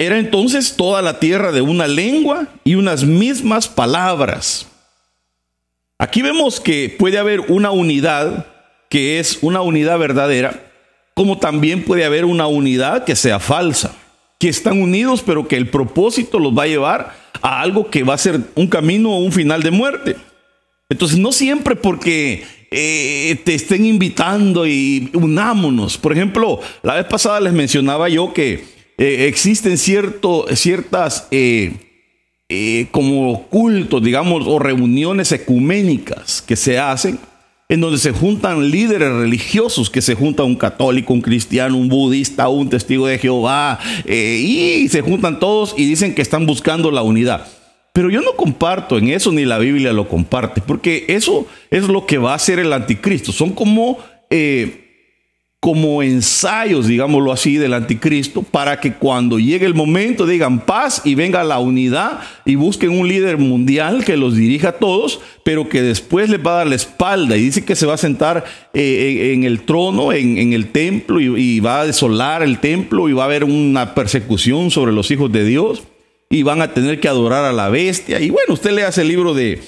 era entonces toda la tierra de una lengua y unas mismas palabras. Aquí vemos que puede haber una unidad que es una unidad verdadera, como también puede haber una unidad que sea falsa, que están unidos pero que el propósito los va a llevar a algo que va a ser un camino o un final de muerte. Entonces no siempre porque eh, te estén invitando y unámonos. Por ejemplo, la vez pasada les mencionaba yo que eh, existen cierto, ciertas eh, como cultos, digamos, o reuniones ecuménicas que se hacen en donde se juntan líderes religiosos, que se junta un católico, un cristiano, un budista, un testigo de Jehová, y se juntan todos y dicen que están buscando la unidad. Pero yo no comparto en eso, ni la Biblia lo comparte, porque eso es lo que va a hacer el anticristo. Son como, eh, como ensayos, digámoslo así, del anticristo, para que cuando llegue el momento digan paz y venga la unidad y busquen un líder mundial que los dirija a todos, pero que después les va a dar la espalda y dice que se va a sentar eh, en el trono, en, el templo, y, y va a desolar el templo y va a haber una persecución sobre los hijos de Dios y van a tener que adorar a la bestia. Y bueno, usted le hace el libro de,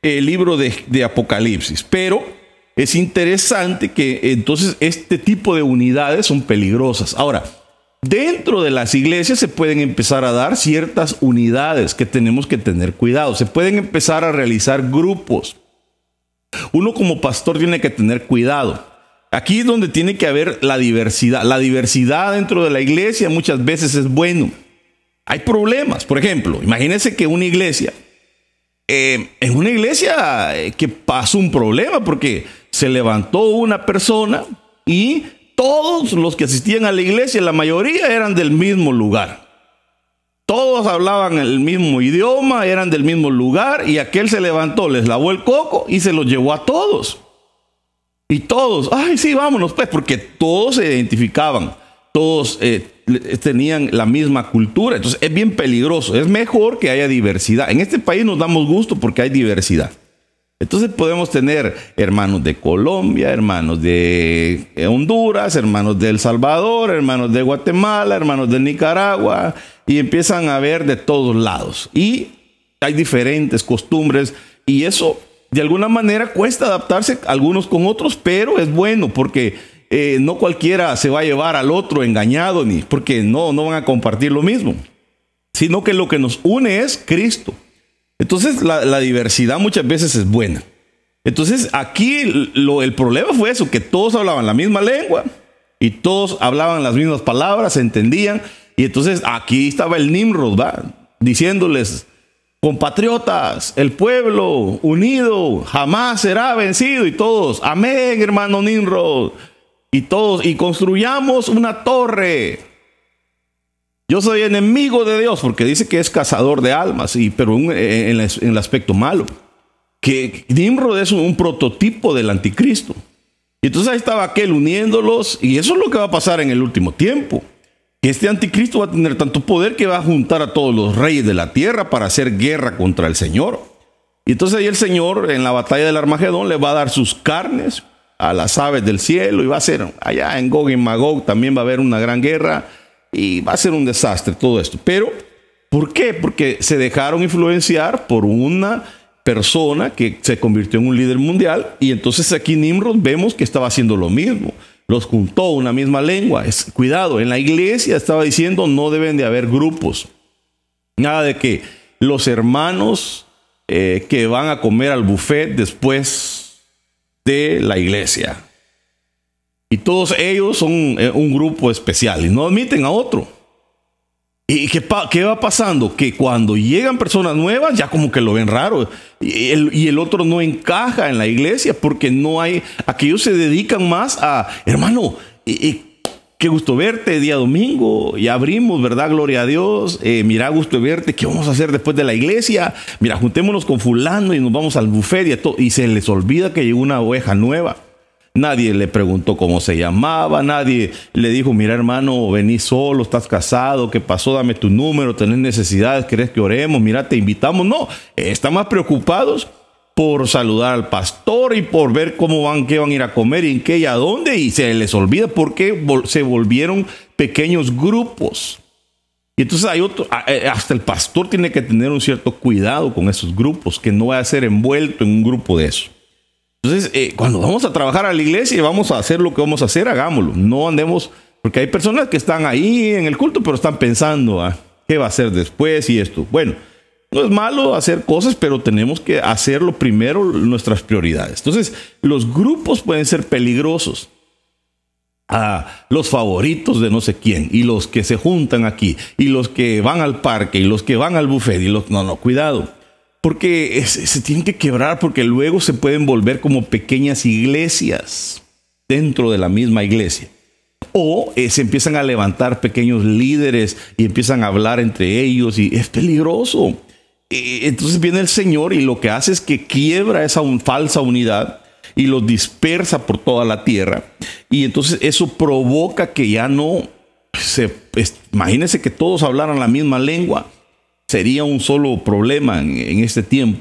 el libro de, de Apocalipsis, pero es interesante que entonces este tipo de unidades son peligrosas. Ahora, dentro de las iglesias se pueden empezar a dar ciertas unidades que tenemos que tener cuidado. Se pueden empezar a realizar grupos. Uno como pastor tiene que tener cuidado. Aquí es donde tiene que haber la diversidad. La diversidad dentro de la iglesia muchas veces es bueno hay problemas. Por ejemplo, imagínense que una iglesia, eh, en una iglesia eh, que pasó un problema porque se levantó una persona y todos los que asistían a la iglesia, la mayoría eran del mismo lugar. Todos hablaban el mismo idioma, eran del mismo lugar y aquel se levantó, les lavó el coco y se los llevó a todos. Y todos, ay, sí, vámonos pues, porque todos se identificaban, todos eh, tenían la misma cultura. Entonces es bien peligroso. Es mejor que haya diversidad. En este país nos damos gusto porque hay diversidad. Entonces podemos tener hermanos de Colombia, hermanos de Honduras, hermanos de El Salvador, hermanos de Guatemala, hermanos de Nicaragua, y empiezan a ver de todos lados. Y hay diferentes costumbres y eso de alguna manera cuesta adaptarse algunos con otros, pero es bueno porque eh, no cualquiera se va a llevar al otro engañado, ni porque no, no van a compartir lo mismo, sino que lo que nos une es Cristo. Entonces la, diversidad muchas veces es buena. Entonces aquí lo, el problema fue eso, que todos hablaban la misma lengua y todos hablaban las mismas palabras, se entendían. Y entonces aquí estaba el Nimrod, diciéndoles, compatriotas, el pueblo unido jamás será vencido. Y todos, amén, hermano Nimrod y todos, y construyamos una torre. Yo soy enemigo de Dios porque dice que es cazador de almas, y, pero en, el aspecto malo. Que Nimrod es un, prototipo del anticristo. Y entonces ahí estaba aquel uniéndolos, y eso es lo que va a pasar en el último tiempo. Que este anticristo va a tener tanto poder que va a juntar a todos los reyes de la tierra para hacer guerra contra el Señor. Y entonces ahí el Señor en la batalla del Armagedón le va a dar sus carnes a las aves del cielo y va a ser allá en Gog y Magog también va a haber una gran guerra y va a ser un desastre todo esto. Pero, ¿por qué? Porque se dejaron influenciar por una persona que se convirtió en un líder mundial y entonces aquí Nimrod vemos que estaba haciendo lo mismo. Los juntó una misma lengua. Es, cuidado, en la iglesia estaba diciendo no deben de haber grupos. Nada de que los hermanos eh, que van a comer al buffet después de la iglesia. Y todos ellos son eh, un grupo especial y no admiten a otro. ¿Y qué, va pasando? Que cuando llegan personas nuevas ya como que lo ven raro y el, otro no encaja en la iglesia porque no hay, aquellos se dedican más a, hermano, qué gusto verte día domingo, y abrimos, ¿verdad? Gloria a Dios, eh, mira, gusto verte, ¿qué vamos a hacer después de la iglesia? Mira, juntémonos con fulano y nos vamos al buffet y, todo, y se les olvida que llegó una oveja nueva. Nadie le preguntó cómo se llamaba, nadie le dijo, mira hermano, vení solo, estás casado, ¿qué pasó? Dame tu número, tenés necesidades, querés que oremos, mira, te invitamos. No, están más preocupados por saludar al pastor y por ver cómo van, qué van a ir a comer y en qué y a dónde, y se les olvida porque se volvieron pequeños grupos. Y entonces hay otro, eh, hasta el pastor tiene que tener un cierto cuidado con esos grupos, que no vaya a ser envuelto en un grupo de eso. Entonces, eh, cuando vamos a trabajar a la iglesia y vamos a hacer lo que vamos a hacer, hagámoslo. No andemos, porque hay personas que están ahí en el culto, pero están pensando, ah, ¿qué va a hacer después y esto? Bueno, no es malo hacer cosas, pero tenemos que hacerlo primero nuestras prioridades. Entonces, los grupos pueden ser peligrosos a los favoritos de no sé quién y los que se juntan aquí y los que van al parque y los que van al buffet y los no no cuidado porque se tienen que quebrar porque luego se pueden volver como pequeñas iglesias dentro de la misma iglesia o eh, se empiezan a levantar pequeños líderes y empiezan a hablar entre ellos y es peligroso entonces viene el Señor y lo que hace es que quiebra esa falsa unidad y los dispersa por toda la tierra. Y entonces eso provoca que ya no se... Imagínense que todos hablaran la misma lengua. Sería un solo problema en, este tiempo.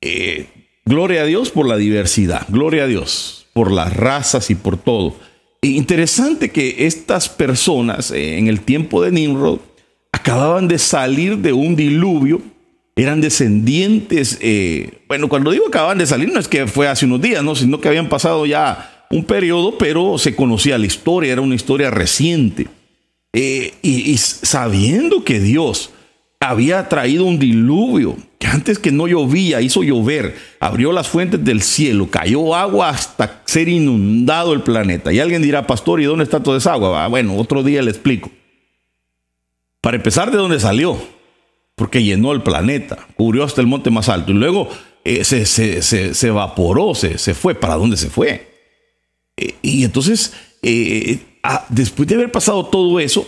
Eh, gloria a Dios por la diversidad. Gloria a Dios por las razas y por todo. E interesante que estas personas eh, en el tiempo de Nimrod acababan de salir de un diluvio eran descendientes, eh, bueno, cuando digo acaban de salir, no es que fue hace unos días, ¿no? sino que habían pasado ya un periodo, pero se conocía la historia, era una historia reciente. Eh, y, sabiendo que Dios había traído un diluvio, que antes que no llovía, hizo llover, abrió las fuentes del cielo, cayó agua hasta ser inundado el planeta. Y alguien dirá, pastor, ¿y dónde está toda esa agua? Ah, bueno, otro día le explico. Para empezar, ¿de dónde salió? porque llenó el planeta, cubrió hasta el monte más alto y luego eh, se, evaporó, se, fue. ¿Para dónde se fue? Eh, y entonces, eh, ah, después de haber pasado todo eso,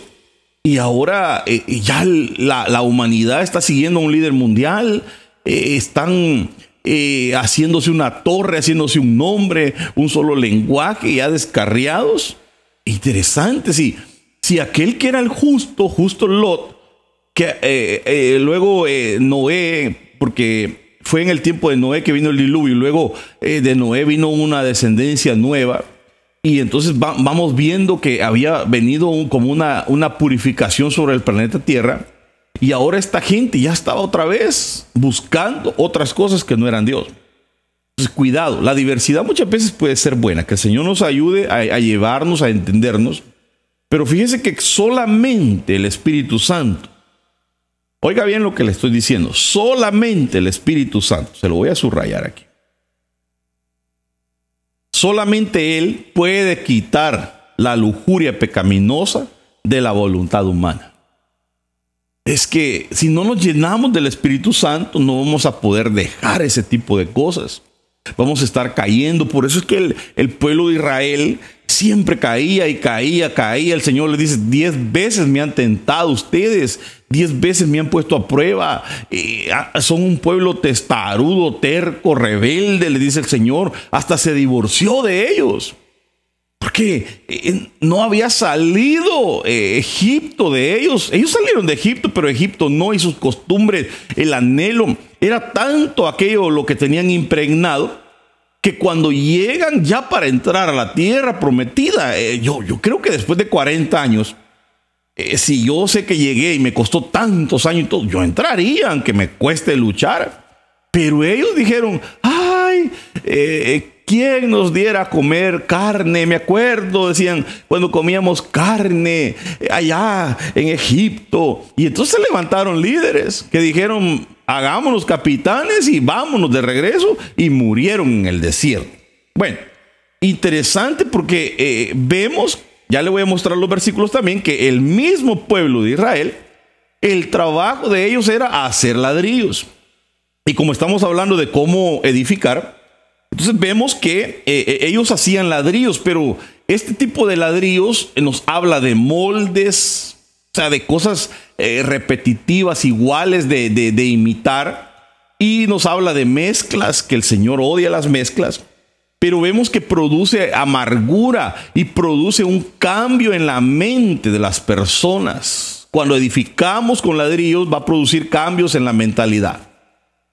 y ahora ya la, humanidad está siguiendo a un líder mundial, están haciéndose una torre, haciéndose un nombre, un solo lenguaje, ya descarriados. Interesante, si, si aquel que era el justo, justo Lot, que eh, eh, luego eh, Noé, porque fue en el tiempo de Noé que vino el diluvio, y luego de Noé vino una descendencia nueva. Y entonces vamos viendo que había venido como una, una purificación sobre el planeta Tierra. Y ahora esta gente ya estaba otra vez buscando otras cosas que no eran Dios. Entonces, cuidado, la diversidad muchas veces puede ser buena, que el Señor nos ayude a, a llevarnos, a entendernos. Pero fíjese que solamente el Espíritu Santo Oiga bien lo que le estoy diciendo. Solamente el Espíritu Santo, se lo voy a subrayar aquí. Solamente Él puede quitar la lujuria pecaminosa de la voluntad humana. Es que si no nos llenamos del Espíritu Santo, no vamos a poder dejar ese tipo de cosas. Vamos a estar cayendo. Por eso es que el, pueblo de Israel siempre caía y caía, caía. El Señor le dice, diez veces me han tentado ustedes, diez veces me han puesto a prueba. Ah, son un pueblo testarudo, terco, rebelde, le dice el Señor. Hasta se divorció de ellos. Porque eh, no había salido eh, Egipto de ellos. Ellos salieron de Egipto, pero Egipto no y sus costumbres, el anhelo, era tanto aquello lo que tenían impregnado que cuando llegan ya para entrar a la tierra prometida, eh, yo, yo creo que después de 40 años, eh, si yo sé que llegué y me costó tantos años y todo, yo entraría, aunque me cueste luchar. Pero ellos dijeron, ay, eh, ¿quién nos diera a comer carne? Me acuerdo, decían, cuando comíamos carne allá en Egipto. Y entonces se levantaron líderes que dijeron, hagámonos capitanes y vámonos de regreso y murieron en el desierto. Bueno, interesante porque eh, vemos, ya le voy a mostrar los versículos también, que el mismo pueblo de Israel, el trabajo de ellos era hacer ladrillos. Y como estamos hablando de cómo edificar, entonces vemos que eh, eh, ellos hacían ladrillos, pero este tipo de ladrillos nos habla de moldes, o sea, de cosas eh, repetitivas, iguales de, de, imitar. Y nos habla de mezclas, que el Señor odia las mezclas. Pero vemos que produce amargura y produce un cambio en la mente de las personas. Cuando edificamos con ladrillos va a producir cambios en la mentalidad.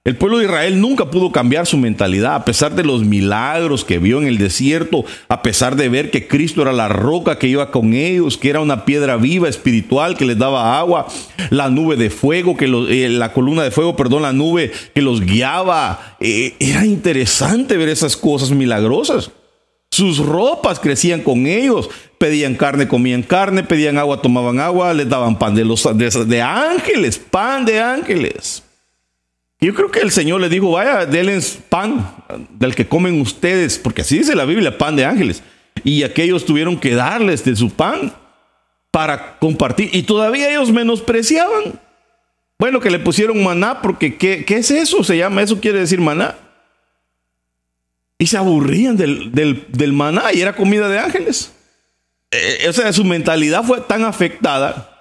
El pueblo de Israel nunca pudo cambiar su mentalidad, a pesar de los milagros que vio en el desierto, a pesar de ver que Cristo era la roca que iba con ellos, que era una piedra viva espiritual que les daba agua, la nube de fuego, que eh, la columna de fuego, perdón, la nube que los guiaba. Eh, era interesante ver esas cosas milagrosas. Sus ropas crecían con ellos, pedían carne, comían carne, pedían agua, tomaban agua, les daban pan de, los, de ángeles, pan de ángeles. Yo creo que el Señor le dijo, vaya, denle pan del que comen ustedes, porque así dice la Biblia, pan de ángeles. Y aquellos tuvieron que darles de su pan para compartir. Y todavía ellos menospreciaban. Bueno, que le pusieron maná, porque ¿qué, es eso? Se llama, eso quiere decir maná. Y se aburrían del, del, maná y era comida de ángeles. Eh, o sea, su mentalidad fue tan afectada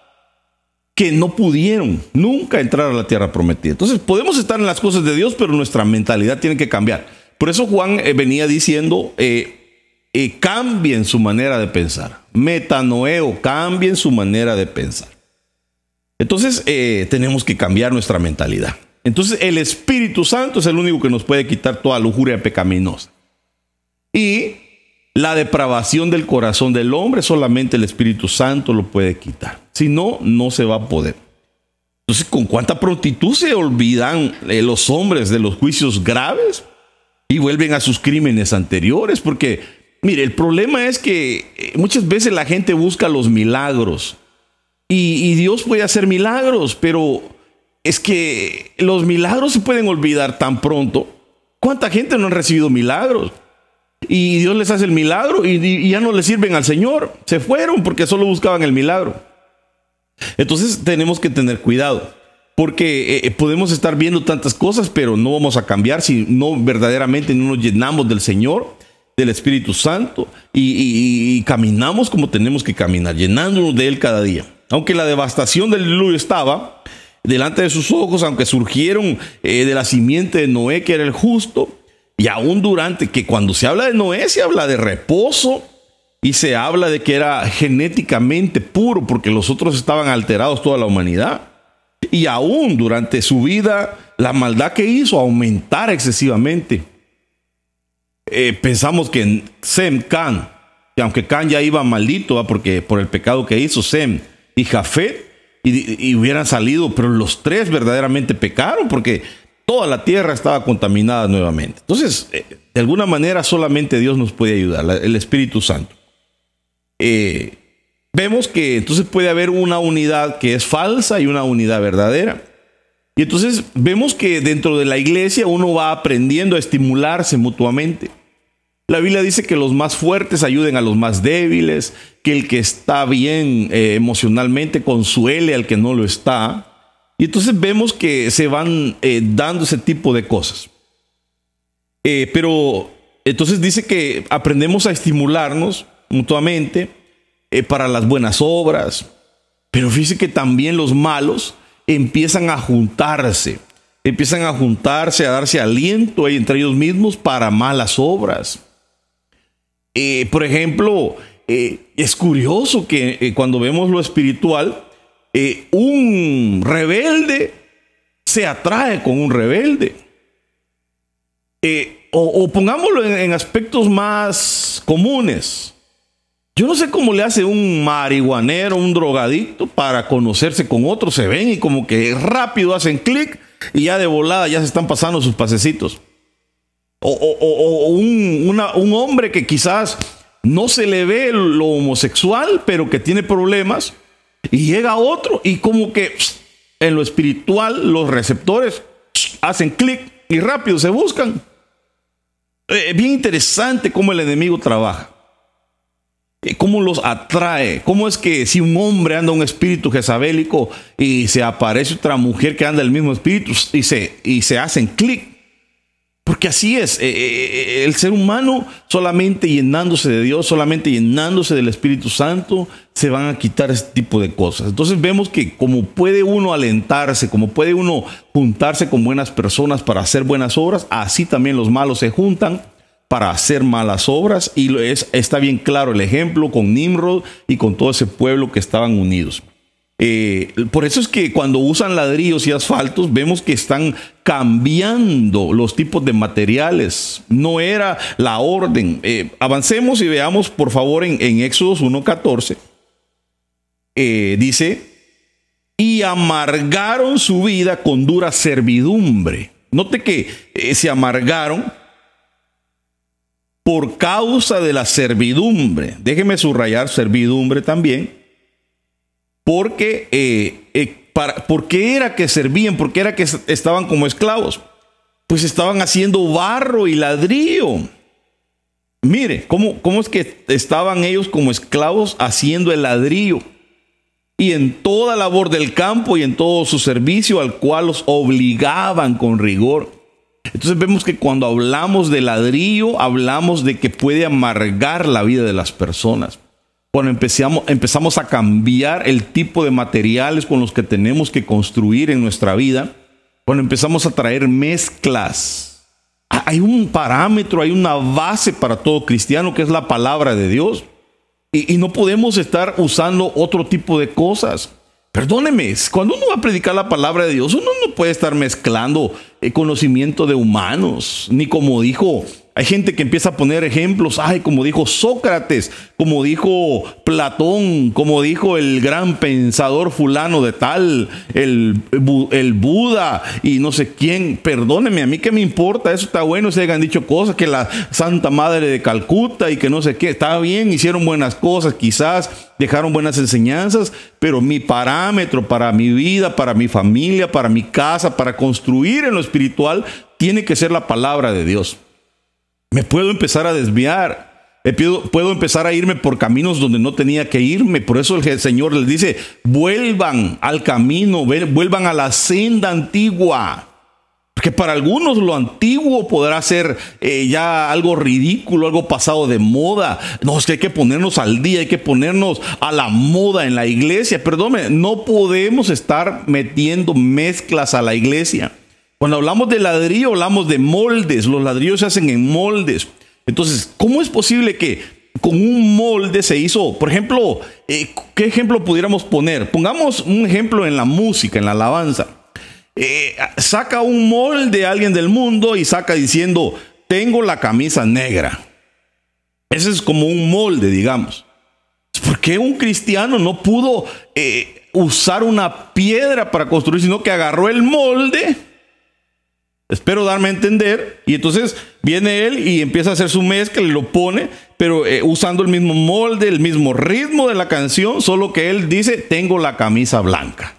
que no pudieron nunca entrar a la tierra prometida. Entonces podemos estar en las cosas de Dios, pero nuestra mentalidad tiene que cambiar. Por eso Juan eh, venía diciendo, eh, eh, cambien su manera de pensar. Metanoeo, cambien su manera de pensar. Entonces tenemos que cambiar nuestra mentalidad. Entonces el Espíritu Santo es el único que nos puede quitar toda lujuria pecaminosa. Y la depravación del corazón del hombre solamente el Espíritu Santo lo puede quitar. Si no, no se va a poder. Entonces, ¿con cuánta prontitud se olvidan eh, los hombres de los juicios graves y vuelven a sus crímenes anteriores? Porque, mire, el problema es que eh, muchas veces la gente busca los milagros y, y Dios puede hacer milagros, pero es que los milagros se pueden olvidar tan pronto. ¿Cuánta gente no ha recibido milagros? Y Dios les hace el milagro y, ya no le sirven al Señor. Se fueron porque solo buscaban el milagro. Entonces tenemos que tener cuidado. Porque eh, eh, podemos estar viendo tantas cosas, pero no vamos a cambiar si no verdaderamente no nos llenamos del Señor, del Espíritu Santo y, caminamos como tenemos que caminar, llenándonos de Él cada día. Aunque la devastación del diluvio estaba delante de sus ojos, aunque surgieron eh, de la simiente de Noé, que era el justo, y aún durante, que cuando se habla de Noé, se habla de reposo y se habla de que era genéticamente puro porque los otros estaban alterados toda la humanidad. Y aún durante su vida, la maldad que hizo aumentar excesivamente. Eh, pensamos que Sem, Can, que aunque Can ya iba maldito, porque por el pecado que hizo Sem y Jafet, y, y hubieran salido, pero los tres verdaderamente pecaron porque toda la tierra estaba contaminada nuevamente. Entonces, eh, de alguna manera solamente Dios nos puede ayudar, el Espíritu Santo. Eh, vemos que entonces puede haber una unidad que es falsa y una unidad verdadera. Y entonces vemos que dentro de la iglesia uno va aprendiendo a estimularse mutuamente. La Biblia dice que los más fuertes ayuden a los más débiles, que el que está bien eh, emocionalmente consuele al que no lo está. Y entonces vemos que se van eh, dando ese tipo de cosas. Eh, pero entonces dice que aprendemos a estimularnos mutuamente eh, para las buenas obras. Pero fíjese que también los malos empiezan a juntarse, empiezan a juntarse, a darse aliento entre ellos mismos para malas obras. por ejemplo, es curioso que cuando vemos lo espiritual, eh, un rebelde se atrae con un rebelde. Eh, o, pongámoslo en, aspectos más comunes. Yo no sé cómo le hace un marihuanero, un drogadicto para conocerse con otro. Se ven y como que rápido hacen clic y ya de volada ya se están pasando sus pasecitos. O, un, un hombre que quizás no se le ve lo homosexual, pero que tiene problemas y llega otro y como que en lo espiritual los receptores hacen clic y rápido se buscan. Eh, bien interesante cómo el enemigo trabaja. Eh, cómo los atrae. Cómo es que si un hombre anda un espíritu jezabélico y se aparece otra mujer que anda el mismo espíritu y se, y se hacen clic porque así es, eh, eh, eh, el ser humano solamente llenándose de Dios, solamente llenándose del Espíritu Santo, se van a quitar este tipo de cosas. Entonces vemos que como puede uno alentarse, como puede uno juntarse con buenas personas para hacer buenas obras, así también los malos se juntan para hacer malas obras. Y es, está bien claro el ejemplo con Nimrod y con todo ese pueblo que estaban unidos. Eh, por eso es que cuando usan ladrillos y asfaltos vemos que están cambiando los tipos de materiales. No era la orden. Eh, avancemos y veamos por favor en, Éxodos 1.14. Eh, dice, y amargaron su vida con dura servidumbre. Note que se amargaron por causa de la servidumbre. Déjeme subrayar servidumbre también porque, eh, eh, para, ¿por qué era que servían? ¿Por qué era que estaban como esclavos? Pues estaban haciendo barro y ladrillo. Mire, ¿cómo, ¿cómo es que estaban ellos como esclavos haciendo el ladrillo? Y en toda labor del campo y en todo su servicio al cual los obligaban con rigor. Entonces vemos que cuando hablamos de ladrillo, hablamos de que puede amargar la vida de las personas cuando empezamos, empezamos a cambiar el tipo de materiales con los que tenemos que construir en nuestra vida, cuando empezamos a traer mezclas, hay un parámetro, hay una base para todo cristiano que es la palabra de Dios. Y, y no podemos estar usando otro tipo de cosas. Perdóneme, cuando uno va a predicar la palabra de Dios, uno no puede estar mezclando conocimiento de humanos, ni como dijo hay gente que empieza a poner ejemplos, ay, como dijo Sócrates, como dijo Platón, como dijo el gran pensador fulano de tal, el, el Buda y no sé quién. Perdóneme, a mí que me importa, eso está bueno, se hayan dicho cosas, que la Santa Madre de Calcuta y que no sé qué, está bien, hicieron buenas cosas, quizás dejaron buenas enseñanzas, pero mi parámetro para mi vida, para mi familia, para mi casa, para construir en lo espiritual, tiene que ser la palabra de Dios. Me puedo empezar a desviar. Puedo, empezar a irme por caminos donde no tenía que irme. Por eso el Señor les dice, vuelvan al camino, vuelvan a la senda antigua. Porque para algunos lo antiguo podrá ser eh, ya algo ridículo, algo pasado de moda. No, es que hay que ponernos al día, hay que ponernos a la moda en la iglesia. Perdónme, no podemos estar metiendo mezclas a la iglesia. Cuando hablamos de ladrillo, hablamos de moldes. Los ladrillos se hacen en moldes. Entonces, ¿cómo es posible que con un molde se hizo, por ejemplo, eh, ¿qué ejemplo pudiéramos poner? Pongamos un ejemplo en la música, en la alabanza. Eh, saca un molde a alguien del mundo y saca diciendo, tengo la camisa negra. Ese es como un molde, digamos. ¿Por qué un cristiano no pudo eh, usar una piedra para construir, sino que agarró el molde? Espero darme a entender. Y entonces viene él y empieza a hacer su mezcla y lo pone, pero eh, usando el mismo molde, el mismo ritmo de la canción, solo que él dice, tengo la camisa blanca.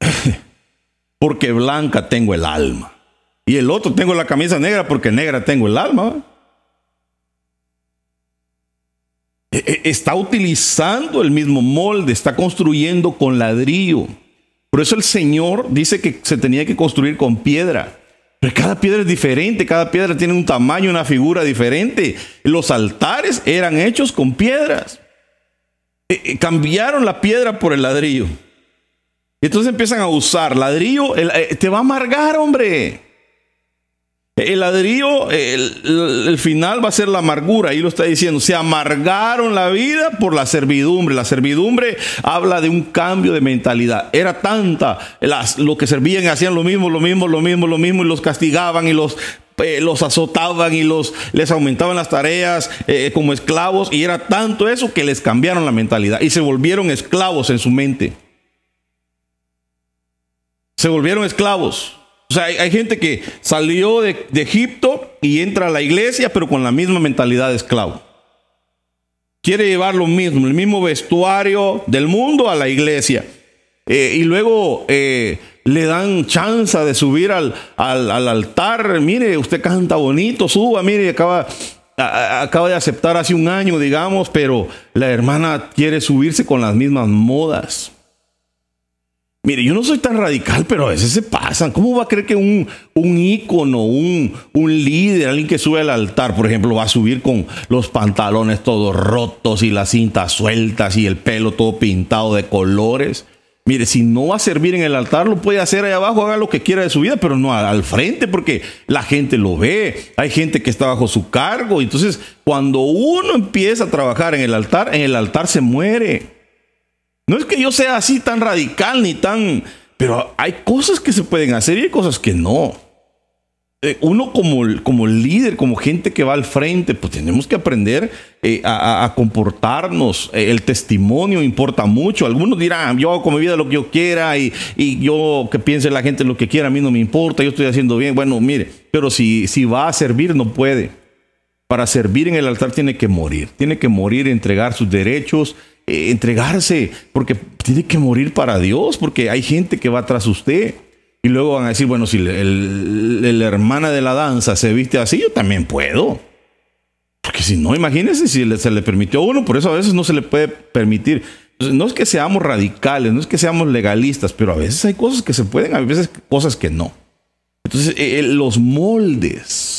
porque blanca tengo el alma. Y el otro tengo la camisa negra porque negra tengo el alma. E, e, está utilizando el mismo molde, está construyendo con ladrillo. Por eso el Señor dice que se tenía que construir con piedra. Pero cada piedra es diferente, cada piedra tiene un tamaño, una figura diferente. Los altares eran hechos con piedras. Eh, eh, cambiaron la piedra por el ladrillo. Entonces empiezan a usar ladrillo. Eh, te va a amargar, hombre. El ladrillo, el, final va a ser la amargura, ahí lo está diciendo. Se amargaron la vida por la servidumbre. La servidumbre habla de un cambio de mentalidad. Era tanta, las, lo que servían hacían lo mismo, lo mismo, lo mismo, lo mismo, y los castigaban y los, eh, azotaban y los, les aumentaban las tareas eh, como esclavos. Y era tanto eso que les cambiaron la mentalidad y se volvieron esclavos en su mente. Se volvieron esclavos. Sea, hay, gente que salió de, Egipto y entra a la iglesia, pero con la misma mentalidad de esclavo. Quiere llevar lo mismo, el mismo vestuario del mundo a la iglesia. Eh, y luego eh, le dan chance de subir al, al, altar. Mire, usted canta bonito, suba, mire, acaba, acaba de aceptar hace un año, digamos, pero la hermana quiere subirse con las mismas modas. Mire, yo no soy tan radical, pero a veces se pasan. ¿Cómo va a creer que un, un ícono, un, un líder, alguien que sube al altar, por ejemplo, va a subir con los pantalones todos rotos y las cintas sueltas y el pelo todo pintado de colores? Mire, si no va a servir en el altar, lo puede hacer ahí abajo, haga lo que quiera de su vida, pero no al frente, porque la gente lo ve. Hay gente que está bajo su cargo. Entonces, cuando uno empieza a trabajar en el altar, en el altar se muere. No es que yo sea así tan radical ni tan... Pero hay cosas que se pueden hacer y hay cosas que no. Eh, uno como, como líder, como gente que va al frente, pues tenemos que aprender eh, a, comportarnos. Eh, el testimonio importa mucho. Algunos dirán, yo hago con mi vida lo que yo quiera y, yo que piense la gente lo que quiera, a mí no me importa, yo estoy haciendo bien. Bueno, mire, pero si, si va a servir, no puede. Para servir en el altar tiene que morir, tiene que morir, entregar sus derechos, entregarse, porque tiene que morir para Dios, porque hay gente que va tras usted. Y luego van a decir, bueno, si la hermana de la danza se viste así, yo también puedo. Porque si no, imagínense si se le permitió a uno, por eso a veces no se le puede permitir. no es que seamos radicales, no es que seamos legalistas, pero a veces hay cosas que se pueden, a veces cosas que no. Entonces, eh, eh, los moldes.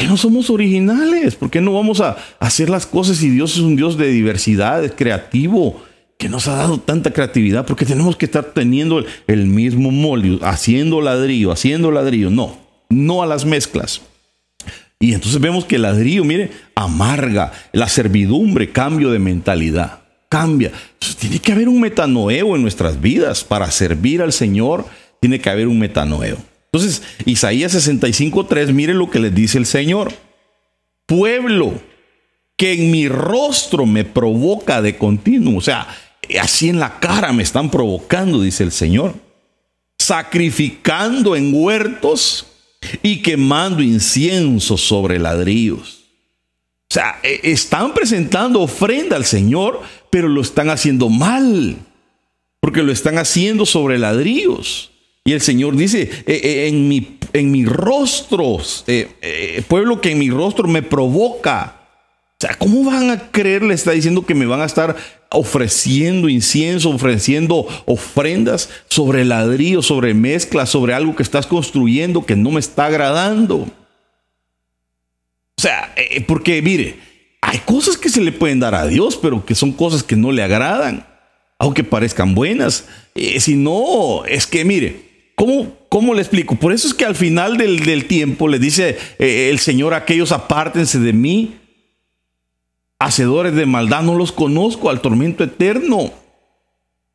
¿Por qué no somos originales? ¿Por qué no vamos a hacer las cosas si Dios es un Dios de diversidad, es creativo? que nos ha dado tanta creatividad, porque tenemos que estar teniendo el, mismo molde, haciendo ladrillo, haciendo ladrillo. No, no a las mezclas. Y entonces vemos que el ladrillo, mire, amarga, la servidumbre, cambio de mentalidad, cambia. tiene que haber un metanoeo en nuestras vidas para servir al Señor, tiene que haber un metanoeo. Entonces, Isaías 65.3, mire lo que le dice el Señor. Pueblo que en mi rostro me provoca de continuo. O sea, así en la cara me están provocando, dice el Señor. Sacrificando en huertos y quemando incienso sobre ladrillos. O sea, e, están presentando ofrenda al Señor, pero lo están haciendo mal, porque lo están haciendo sobre ladrillos. Y el Señor dice, e, e, en mi, en mi rostro, pueblo que en mi rostro me provoca. O sea, ¿cómo van a creer? Le está diciendo que me van a estar ofreciendo incienso, ofreciendo ofrendas sobre ladrillo, sobre mezcla, sobre algo que estás construyendo que no me está agradando. O sea, eh, eh, porque mire, hay cosas que se le pueden dar a Dios, pero que son cosas que no le agradan, aunque parezcan buenas. Eh, si no, es que mire, ¿cómo, ¿cómo le explico? Por eso es que al final del, tiempo le dice el Señor aquellos apártense de mí hacedores de maldad, no los conozco al tormento eterno.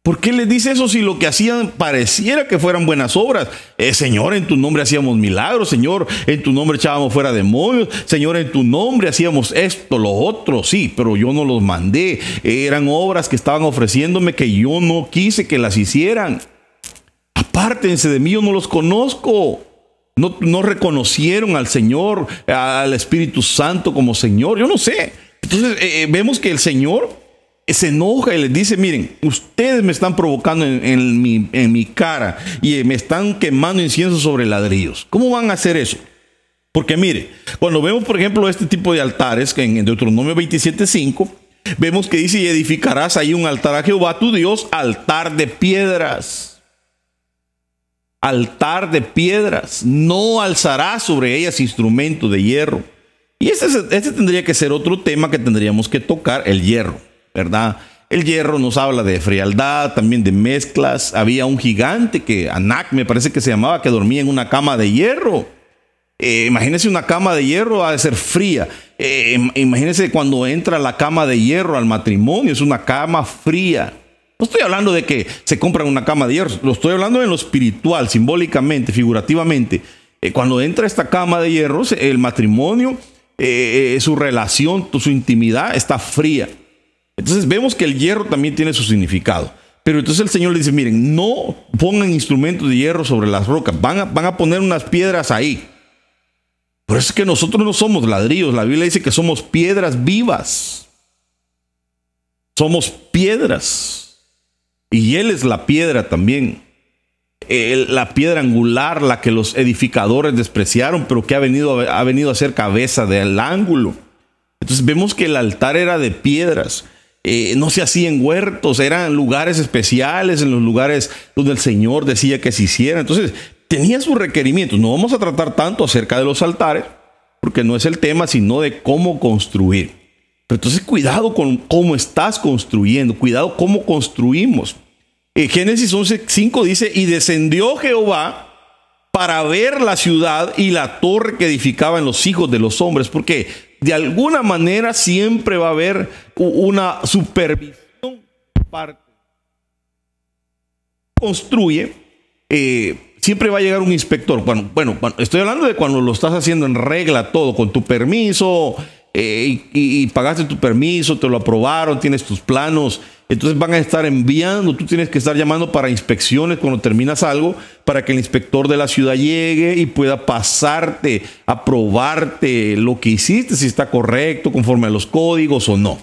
¿Por qué les dice eso si lo que hacían pareciera que fueran buenas obras? Eh, Señor, en tu nombre hacíamos milagros, Señor, en tu nombre echábamos fuera demonios, Señor, en tu nombre hacíamos esto, lo otro, sí, pero yo no los mandé. eran obras que estaban ofreciéndome que yo no quise que las hicieran. Apártense de mí, yo no los conozco. No, no reconocieron al Señor, al Espíritu Santo como Señor, yo no sé. Entonces eh, eh, vemos que el Señor se enoja y les dice, miren, ustedes me están provocando en, mi, cara y me están quemando incienso sobre ladrillos. ¿Cómo van a hacer eso? Porque mire, cuando vemos, por ejemplo, este tipo de altares, que en Deuteronomio 27.5, vemos que dice, y edificarás ahí un altar a Jehová tu Dios, altar de piedras. Altar de piedras. No alzarás sobre ellas instrumento de hierro y este, este, tendría que ser otro tema que tendríamos que tocar, el hierro, ¿verdad? El hierro nos habla de frialdad, también de mezclas. Había un gigante que, Anak me parece que se llamaba, que dormía en una cama de hierro. Eh, imagínense una cama de hierro ha de ser fría. Eh, imagínense cuando entra la cama de hierro al matrimonio, es una cama fría. No estoy hablando de que se compran una cama de hierro, lo estoy hablando en lo espiritual, simbólicamente, figurativamente. Eh, cuando entra esta cama de hierro, el matrimonio eh, eh, su relación, su intimidad está fría. Entonces vemos que el hierro también tiene su significado. Pero entonces el Señor le dice, miren, no pongan instrumentos de hierro sobre las rocas, van a, van a poner unas piedras ahí. Por eso es que nosotros no somos ladrillos, la Biblia dice que somos piedras vivas. Somos piedras. Y Él es la piedra también la piedra angular, la que los edificadores despreciaron, pero que ha venido, ha venido a ser cabeza del ángulo. Entonces vemos que el altar era de piedras. Eh, no se hacía en huertos, eran lugares especiales, en los lugares donde el Señor decía que se hiciera. Entonces, tenía sus requerimientos. No vamos a tratar tanto acerca de los altares, porque no es el tema, sino de cómo construir. Pero entonces, cuidado con cómo estás construyendo, cuidado cómo construimos. Génesis 11:5 dice, y descendió Jehová para ver la ciudad y la torre que edificaban los hijos de los hombres, porque de alguna manera siempre va a haber una supervisión construye, eh, siempre va a llegar un inspector. Bueno, bueno, estoy hablando de cuando lo estás haciendo en regla todo, con tu permiso, eh, y, pagaste tu permiso, te lo aprobaron, tienes tus planos. Entonces van a estar enviando, tú tienes que estar llamando para inspecciones cuando terminas algo, para que el inspector de la ciudad llegue y pueda pasarte, aprobarte lo que hiciste, si está correcto, conforme a los códigos o no.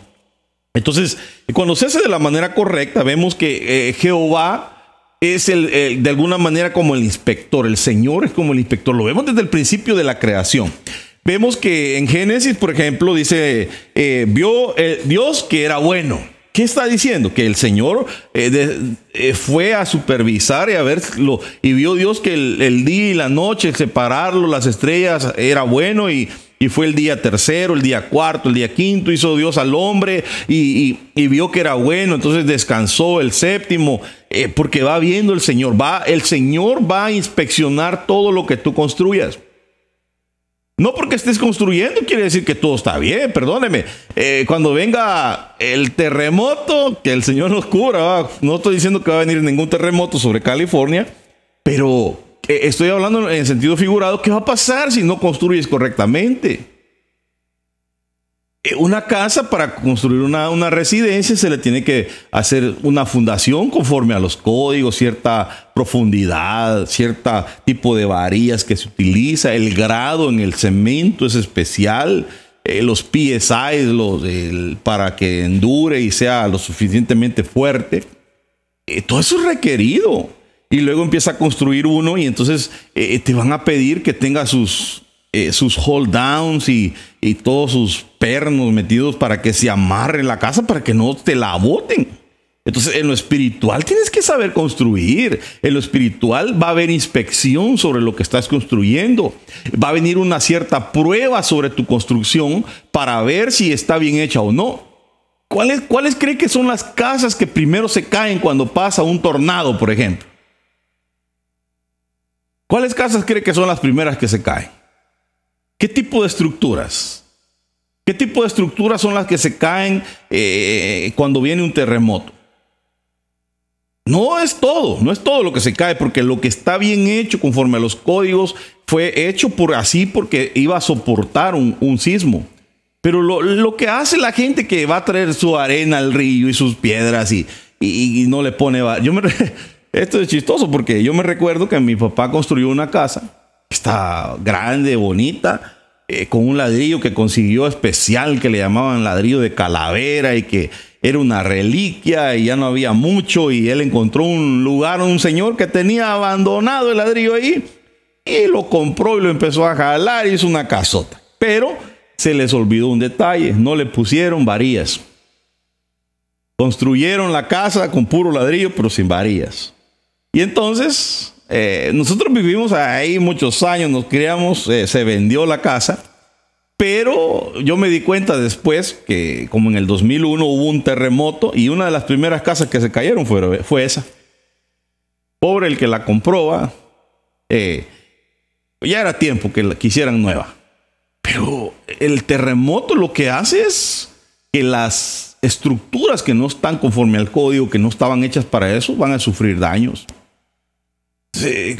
Entonces, cuando se hace de la manera correcta, vemos que eh, Jehová es el, de alguna manera como el inspector, el Señor es como el inspector, lo vemos desde el principio de la creación. Vemos que en Génesis, por ejemplo, dice, eh, vio eh, Dios que era bueno. ¿Qué está diciendo? Que el Señor fue a supervisar y a verlo y vio Dios que el, día y la noche, separarlo, las estrellas, era bueno y, y fue el día tercero, el día cuarto, el día quinto, hizo Dios al hombre y, vio que era bueno, entonces descansó el séptimo, eh, porque va viendo el Señor, va, el Señor va a inspeccionar todo lo que tú construyas. No porque estés construyendo quiere decir que todo está bien, perdóneme. Eh, cuando venga el terremoto, que el Señor nos cubra, no estoy diciendo que va a venir ningún terremoto sobre California, pero eh, estoy hablando en sentido figurado, ¿qué va a pasar si no construyes correctamente? Eh, una casa para construir una, una, residencia se le tiene que hacer una fundación conforme a los códigos, cierta profundidad, cierto tipo de varillas que se utiliza, el grado en el cemento es especial, eh, los PSI los, para que endure y sea lo suficientemente fuerte. todo eso es requerido y luego empieza a construir uno y entonces eh, te van a pedir que tenga sus, eh, sus hold downs y, y, todos sus pernos metidos para que se amarre la casa, para que no te la boten. Entonces, en lo espiritual tienes que saber construir. En lo espiritual va a haber inspección sobre lo que estás construyendo. Va a venir una cierta prueba sobre tu construcción para ver si está bien hecha o no. ¿Cuáles, ¿Cuáles cree que son las casas que primero se caen cuando pasa un tornado, por ejemplo? ¿Cuáles casas cree que son las primeras que se caen? ¿Qué tipo de estructuras? ¿Qué tipo de estructuras son las que se caen eh, cuando viene un terremoto? No es todo, no es todo lo que se cae, porque lo que está bien hecho conforme a los códigos fue hecho por así porque iba a soportar un, sismo. Pero lo, que hace la gente que va a traer su arena al río y sus piedras y, y, no le pone... Yo me, esto es chistoso porque yo me recuerdo que mi papá construyó una casa, está grande, bonita, eh, con un ladrillo que consiguió especial que le llamaban ladrillo de calavera y que era una reliquia y ya no había mucho y él encontró un lugar, un señor que tenía abandonado el ladrillo ahí y lo compró y lo empezó a jalar y hizo una casota. Pero se les olvidó un detalle, no le pusieron varillas. Construyeron la casa con puro ladrillo pero sin varillas. Y entonces, eh, nosotros vivimos ahí muchos años, nos criamos, eh, se vendió la casa, pero yo me di cuenta después que como en el 2001 hubo un terremoto y una de las primeras casas que se cayeron fue, esa. Pobre el que la compró, eh, ya era tiempo que la quisieran nueva. Pero el terremoto lo que hace es que las estructuras que no están conforme al código, que no estaban hechas para eso, van a sufrir daños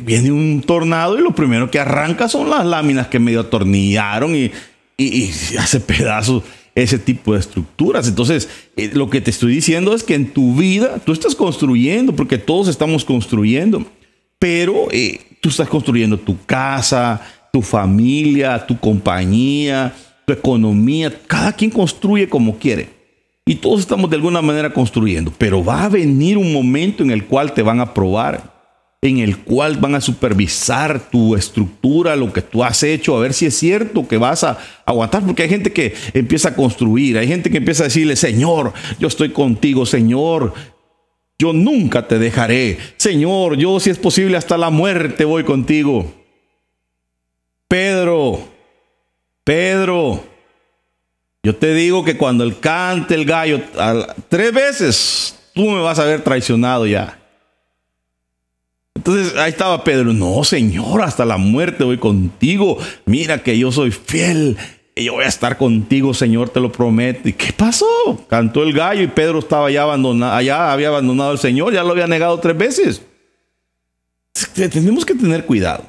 viene un tornado y lo primero que arranca son las láminas que medio atornillaron y, hace pedazos ese tipo de estructuras. Entonces, eh, lo que te estoy diciendo es que en tu vida tú estás construyendo, porque todos estamos construyendo, pero eh, tú estás construyendo tu casa, tu familia, tu compañía, tu economía. Cada quien construye como quiere. Y todos estamos de alguna manera construyendo, pero va a venir un momento en el cual te van a probar en el cual van a supervisar tu estructura, lo que tú has hecho, a ver si es cierto que vas a aguantar, porque hay gente que empieza a construir, hay gente que empieza a decirle, Señor, yo estoy contigo, Señor, yo nunca te dejaré, Señor, yo si es posible hasta la muerte voy contigo. Pedro, Pedro, yo te digo que cuando el cante el gallo tres veces, tú me vas a haber traicionado ya. Entonces ahí estaba Pedro, no Señor, hasta la muerte voy contigo, mira que yo soy fiel, y yo voy a estar contigo, Señor, te lo prometo. ¿Y qué pasó? Cantó el gallo y Pedro estaba ya abandonado, allá había abandonado al Señor, ya lo había negado tres veces. Tenemos que tener cuidado.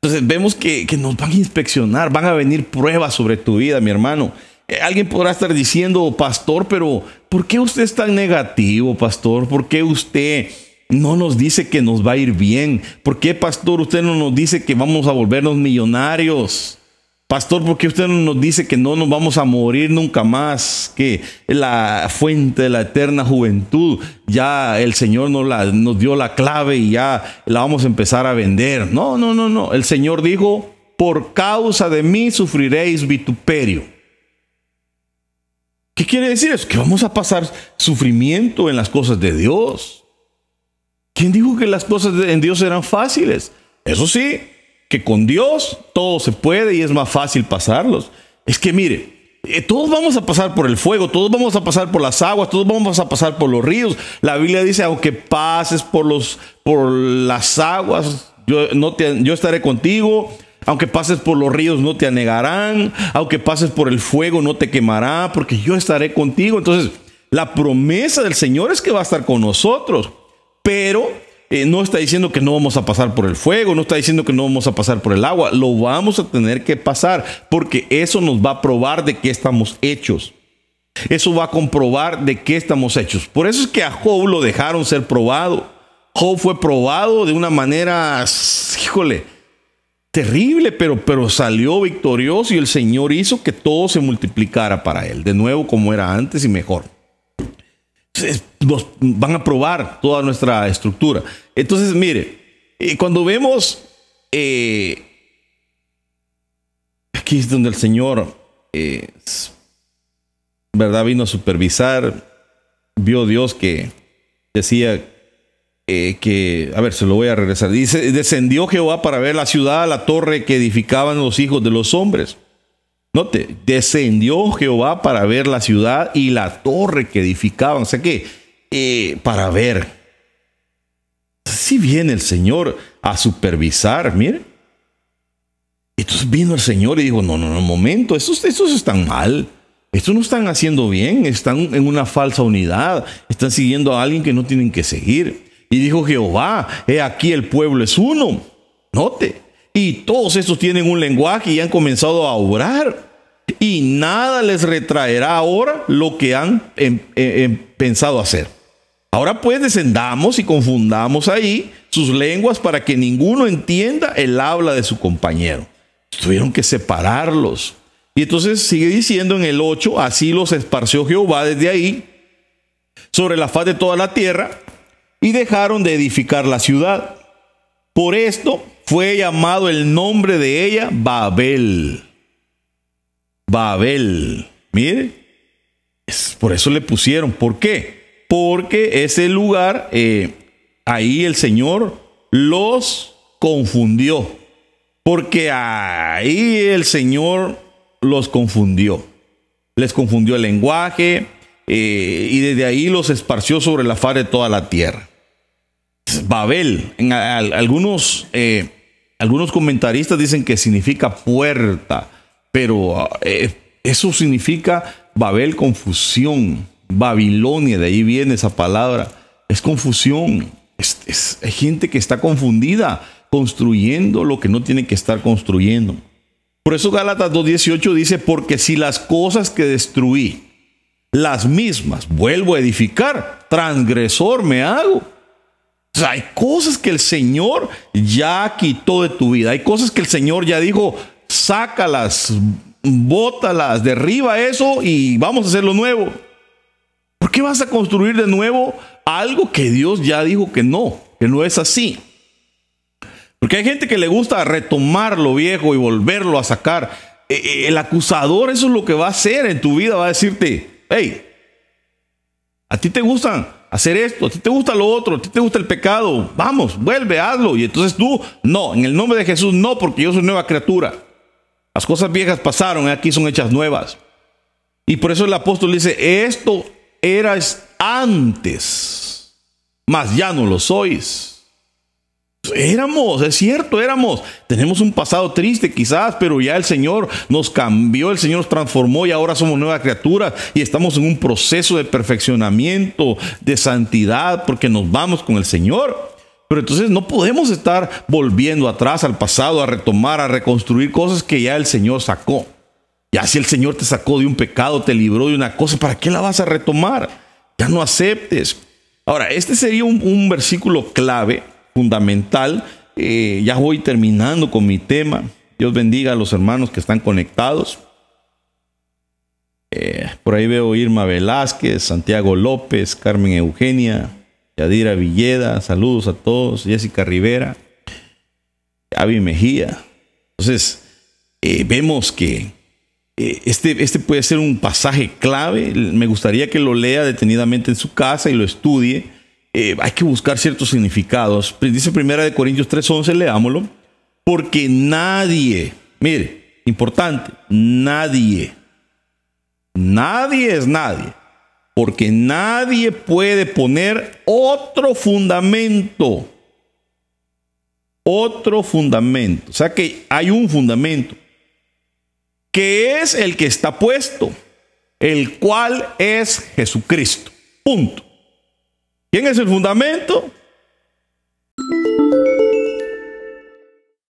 Entonces vemos que, que, nos van a inspeccionar, van a venir pruebas sobre tu vida, mi hermano. Eh, alguien podrá estar diciendo, pastor, pero ¿por qué usted es tan negativo, pastor? ¿Por qué usted no nos dice que nos va a ir bien? ¿Por qué, pastor, usted no nos dice que vamos a volvernos millonarios? Pastor, ¿por qué usted no nos dice que no nos vamos a morir nunca más? Que la fuente de la eterna juventud, ya el Señor nos, la, nos dio la clave y ya la vamos a empezar a vender. No, no, no, no. El Señor dijo, por causa de mí sufriréis vituperio. ¿Qué quiere decir eso? Que vamos a pasar sufrimiento en las cosas de Dios. ¿Quién dijo que las cosas en Dios eran fáciles? Eso sí, que con Dios todo se puede y es más fácil pasarlos. Es que mire, eh, todos vamos a pasar por el fuego, todos vamos a pasar por las aguas, todos vamos a pasar por los ríos. La Biblia dice, aunque pases por, los, por las aguas, yo, no te, yo estaré contigo. Aunque pases por los ríos no te anegarán. Aunque pases por el fuego no te quemará, porque yo estaré contigo. Entonces, la promesa del Señor es que va a estar con nosotros. Pero eh, no está diciendo que no vamos a pasar por el fuego, no está diciendo que no vamos a pasar por el agua, lo vamos a tener que pasar porque eso nos va a probar de qué estamos hechos. Eso va a comprobar de qué estamos hechos. Por eso es que a Job lo dejaron ser probado. Job fue probado de una manera, híjole, terrible, pero, pero salió victorioso y el Señor hizo que todo se multiplicara para él, de nuevo como era antes y mejor van a probar toda nuestra estructura. Entonces, mire, eh, cuando vemos, eh, aquí es donde el Señor, eh, ¿verdad? Vino a supervisar, vio Dios que decía que, a ver, se lo voy a regresar. Dice, descendió Jehová para ver la ciudad, la torre que edificaban los hijos de los hombres. Note, descendió Jehová para ver la ciudad y la torre que edificaban. O sea que, eh, para ver. Si viene el Señor a supervisar, mire. Entonces vino el Señor y dijo, no, no, no, momento, estos, estos están mal. Estos no están haciendo bien, están en una falsa unidad, están siguiendo a alguien que no tienen que seguir. Y dijo Jehová, he aquí el pueblo es uno. Note, y todos estos tienen un lenguaje y han comenzado a orar y nada les retraerá ahora lo que han em, em, em, pensado hacer. Ahora pues descendamos y confundamos ahí sus lenguas para que ninguno entienda el habla de su compañero. Tuvieron que separarlos. Y entonces sigue diciendo en el 8, así los esparció Jehová desde ahí sobre la faz de toda la tierra y dejaron de edificar la ciudad. Por esto fue llamado el nombre de ella Babel Babel. Mire, es, por eso le pusieron. ¿Por qué? Porque ese lugar, eh, ahí el Señor los confundió. Porque ahí el Señor los confundió. Les confundió el lenguaje eh, y desde ahí los esparció sobre la faz de toda la tierra. Babel, algunos, eh, algunos comentaristas dicen que significa puerta pero eh, eso significa Babel, confusión. Babilonia, de ahí viene esa palabra. Es confusión. Es, hay gente que está confundida construyendo lo que no tiene que estar construyendo. Por eso Gálatas 2.18 dice, porque si las cosas que destruí, las mismas vuelvo a edificar, transgresor me hago. O sea, hay cosas que el Señor ya quitó de tu vida. Hay cosas que el Señor ya dijo, sácalas, bótalas, derriba eso y vamos a hacer lo nuevo. ¿Por qué vas a construir de nuevo algo que Dios ya dijo que no, que no es así? Porque hay gente que le gusta retomar lo viejo y volverlo a sacar. E, e, el acusador eso es lo que va a hacer en tu vida, va a decirte, hey, a ti te gusta hacer esto, a ti te gusta lo otro, a ti te gusta el pecado, vamos, vuelve, hazlo. Y entonces tú, no, en el nombre de Jesús, no, porque yo soy nueva criatura. Las cosas viejas pasaron, aquí son hechas nuevas. Y por eso el apóstol dice, esto eras antes, mas ya no lo sois. Éramos, es cierto, éramos. Tenemos un pasado triste quizás, pero ya el Señor nos cambió, el Señor nos transformó y ahora somos nuevas criaturas y estamos en un proceso de perfeccionamiento, de santidad, porque nos vamos con el Señor. Pero entonces no podemos estar volviendo atrás al pasado, a retomar, a reconstruir cosas que ya el Señor sacó. Ya si el Señor te sacó de un pecado, te libró de una cosa, ¿para qué la vas a retomar? Ya no aceptes. Ahora, este sería un, versículo clave, fundamental. Eh, ya voy terminando con mi tema. Dios bendiga a los hermanos que están conectados. Eh, por ahí veo Irma Velázquez, Santiago López, Carmen Eugenia, Yadira Villeda, saludos a todos, Jessica Rivera, Avi Mejía. Entonces, eh, vemos que eh, este, este puede ser un pasaje clave. Me gustaría que lo lea detenidamente en su casa y lo estudie. hay que buscar ciertos significados. Dice Primera de Corintios 3:11, leámoslo. Porque nadie, mire, importante, nadie Nadie es nadie. Porque nadie puede poner otro fundamento. Otro fundamento. O sea que hay un fundamento. Que es el que está puesto. El cual es Jesucristo. Punto. ¿Quién es el fundamento?